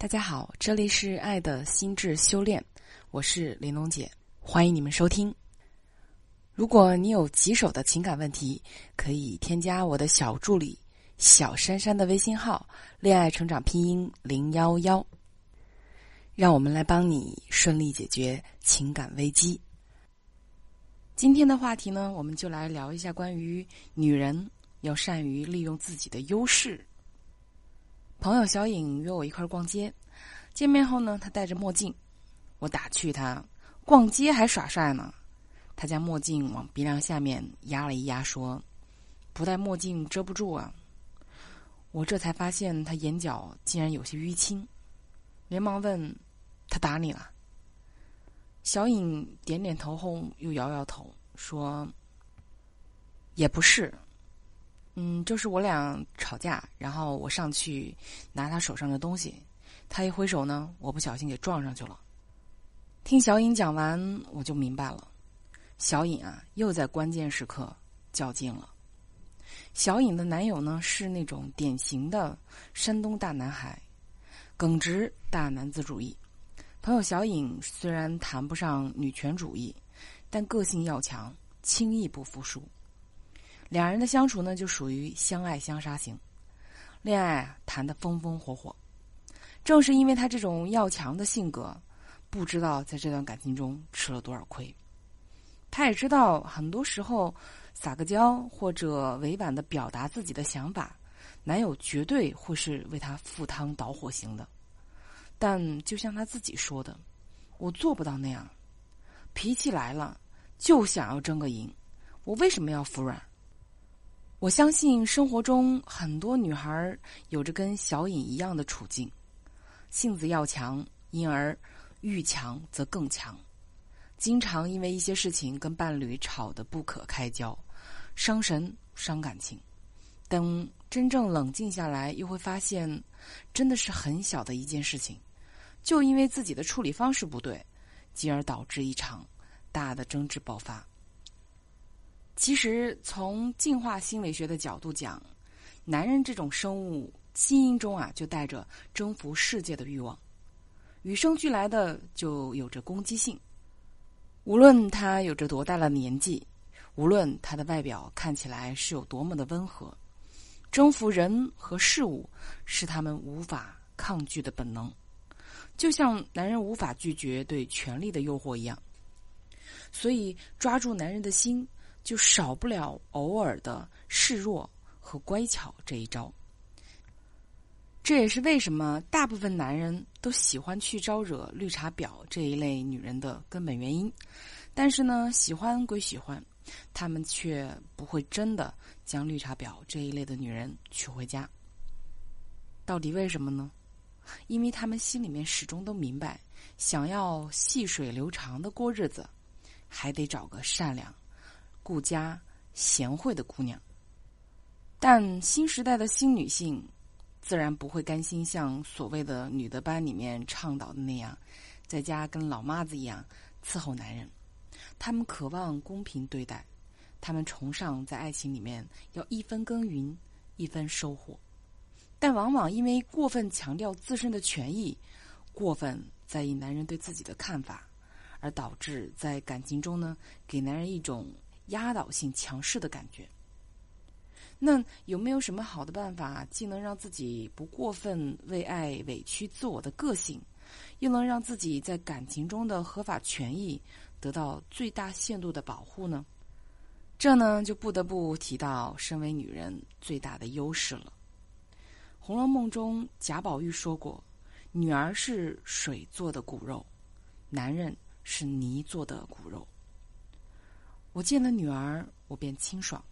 大家好，这里是爱的心智修炼，我是玲珑姐，欢迎你们收听。如果你有棘手的情感问题，可以添加我的小助理小珊珊的微信号“恋爱成长拼音零幺幺”，让我们来帮你顺利解决情感危机。今天的话题呢，我们就来聊一下关于女人要善于利用自己的优势。朋友小颖约我一块逛街，见面后呢，她戴着墨镜，我打趣她：“逛街还耍帅呢。”她将墨镜往鼻梁下面压了一压，说：“不戴墨镜遮不住啊。”我这才发现她眼角竟然有些淤青，连忙问：“他打你了？”小颖点点头后又摇摇头，说：“也不是。”嗯，就是我俩吵架，然后我上去拿他手上的东西，他一挥手呢，我不小心给撞上去了。听小颖讲完，我就明白了，小颖啊，又在关键时刻较劲了。小颖的男友呢，是那种典型的山东大男孩，耿直大男子主义。朋友小颖虽然谈不上女权主义，但个性要强，轻易不服输。两人的相处呢，就属于相爱相杀型，恋爱啊谈得风风火火。正是因为他这种要强的性格，不知道在这段感情中吃了多少亏。他也知道，很多时候撒个娇或者委婉的表达自己的想法，男友绝对会是为他赴汤蹈火型的。但就像他自己说的：“我做不到那样，脾气来了就想要争个赢，我为什么要服软？”我相信生活中很多女孩有着跟小颖一样的处境，性子要强，因而遇强则更强，经常因为一些事情跟伴侣吵得不可开交，伤神伤感情。等真正冷静下来，又会发现，真的是很小的一件事情，就因为自己的处理方式不对，进而导致一场大的争执爆发。其实，从进化心理学的角度讲，男人这种生物基因中啊，就带着征服世界的欲望，与生俱来的就有着攻击性。无论他有着多大的年纪，无论他的外表看起来是有多么的温和，征服人和事物是他们无法抗拒的本能，就像男人无法拒绝对权力的诱惑一样。所以，抓住男人的心。就少不了偶尔的示弱和乖巧这一招，这也是为什么大部分男人都喜欢去招惹绿茶婊这一类女人的根本原因。但是呢，喜欢归喜欢，他们却不会真的将绿茶婊这一类的女人娶回家。到底为什么呢？因为他们心里面始终都明白，想要细水流长的过日子，还得找个善良。顾家贤惠的姑娘，但新时代的新女性自然不会甘心像所谓的女的班里面倡导的那样，在家跟老妈子一样伺候男人。他们渴望公平对待，他们崇尚在爱情里面要一分耕耘一分收获，但往往因为过分强调自身的权益，过分在意男人对自己的看法，而导致在感情中呢，给男人一种。压倒性强势的感觉。那有没有什么好的办法，既能让自己不过分为爱委屈自我的个性，又能让自己在感情中的合法权益得到最大限度的保护呢？这呢，就不得不提到身为女人最大的优势了。《红楼梦》中贾宝玉说过：“女儿是水做的骨肉，男人是泥做的骨肉。”我见了女儿，我便清爽。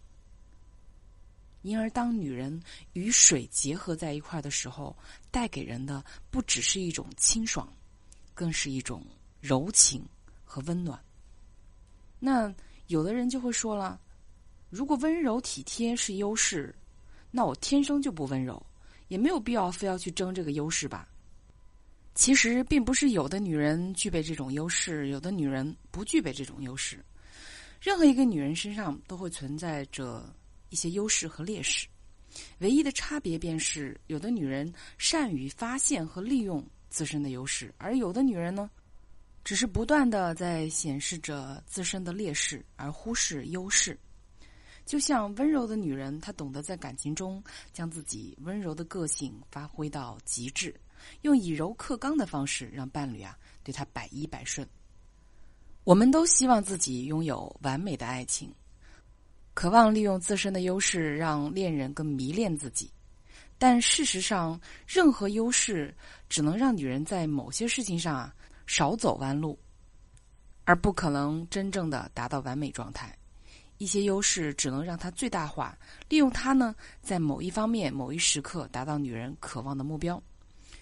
因而，当女人与水结合在一块的时候，带给人的不只是一种清爽，更是一种柔情和温暖。那有的人就会说了：如果温柔体贴是优势，那我天生就不温柔，也没有必要非要去争这个优势吧？其实，并不是有的女人具备这种优势，有的女人不具备这种优势。任何一个女人身上都会存在着一些优势和劣势，唯一的差别便是有的女人善于发现和利用自身的优势，而有的女人呢，只是不断的在显示着自身的劣势，而忽视优势。就像温柔的女人，她懂得在感情中将自己温柔的个性发挥到极致，用以柔克刚的方式让伴侣啊对她百依百顺。我们都希望自己拥有完美的爱情，渴望利用自身的优势让恋人更迷恋自己。但事实上，任何优势只能让女人在某些事情上啊少走弯路，而不可能真正的达到完美状态。一些优势只能让它最大化，利用它呢，在某一方面、某一时刻达到女人渴望的目标。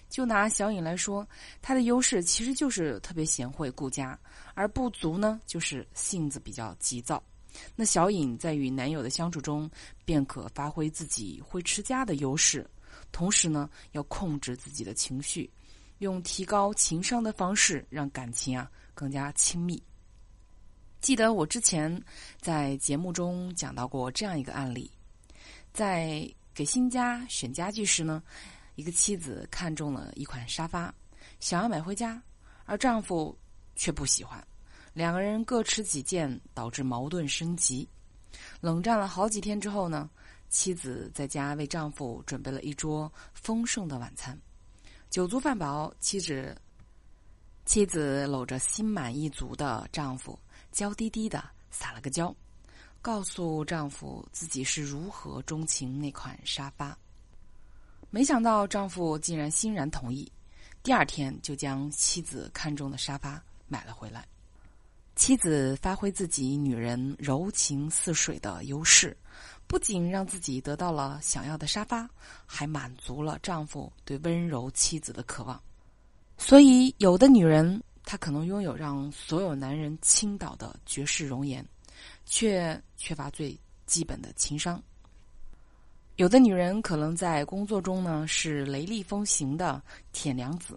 就拿小颖来说，她的优势其实就是特别贤惠顾家，而不足呢，就是性子比较急躁。那小颖在与男友的相处中，便可发挥自己会持家的优势，同时呢，要控制自己的情绪，用提高情商的方式，让感情啊更加亲密。记得我之前在节目中讲到过这样一个案例，在给新家选家具时呢，一个妻子看中了一款沙发，想要买回家，而丈夫却不喜欢，两个人各持己见，导致矛盾升级。冷战了好几天之后呢，妻子在家为丈夫准备了一桌丰盛的晚餐，酒足饭饱，妻子妻子搂着心满意足的丈夫。娇滴滴的撒了个娇，告诉丈夫自己是如何钟情那款沙发。没想到丈夫竟然欣然同意，第二天就将妻子看中的沙发买了回来。妻子发挥自己女人柔情似水的优势，不仅让自己得到了想要的沙发，还满足了丈夫对温柔妻子的渴望。所以，有的女人。她可能拥有让所有男人倾倒的绝世容颜，却缺乏最基本的情商。有的女人可能在工作中呢是雷厉风行的铁娘子，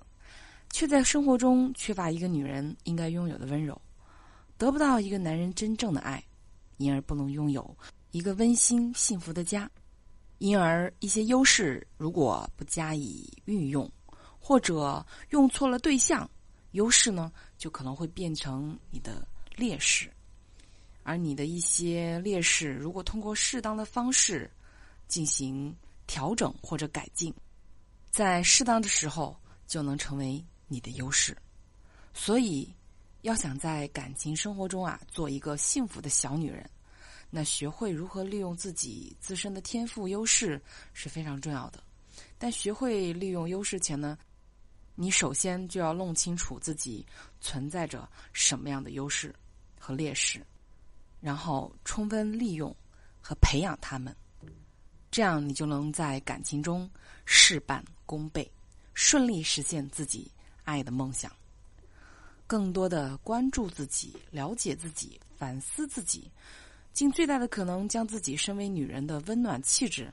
却在生活中缺乏一个女人应该拥有的温柔，得不到一个男人真正的爱，因而不能拥有一个温馨幸福的家。因而一些优势如果不加以运用，或者用错了对象。优势呢，就可能会变成你的劣势，而你的一些劣势，如果通过适当的方式进行调整或者改进，在适当的时候就能成为你的优势。所以，要想在感情生活中啊，做一个幸福的小女人，那学会如何利用自己自身的天赋优势是非常重要的。但学会利用优势前呢？你首先就要弄清楚自己存在着什么样的优势和劣势，然后充分利用和培养他们，这样你就能在感情中事半功倍，顺利实现自己爱的梦想。更多的关注自己，了解自己，反思自己，尽最大的可能将自己身为女人的温暖气质。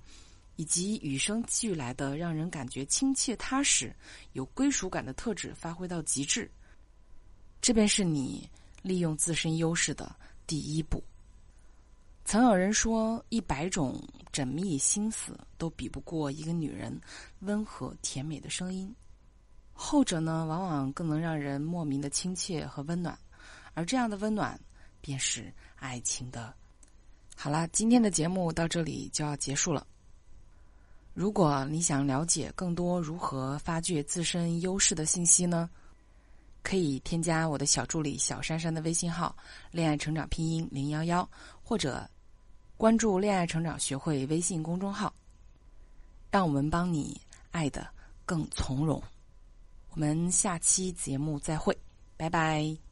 以及与生俱来的让人感觉亲切踏实、有归属感的特质发挥到极致，这便是你利用自身优势的第一步。曾有人说，一百种缜密心思都比不过一个女人温和甜美的声音，后者呢，往往更能让人莫名的亲切和温暖，而这样的温暖便是爱情的。好啦，今天的节目到这里就要结束了。如果你想了解更多如何发掘自身优势的信息呢，可以添加我的小助理小珊珊的微信号“恋爱成长拼音零幺幺”，或者关注“恋爱成长学会”微信公众号，让我们帮你爱的更从容。我们下期节目再会，拜拜。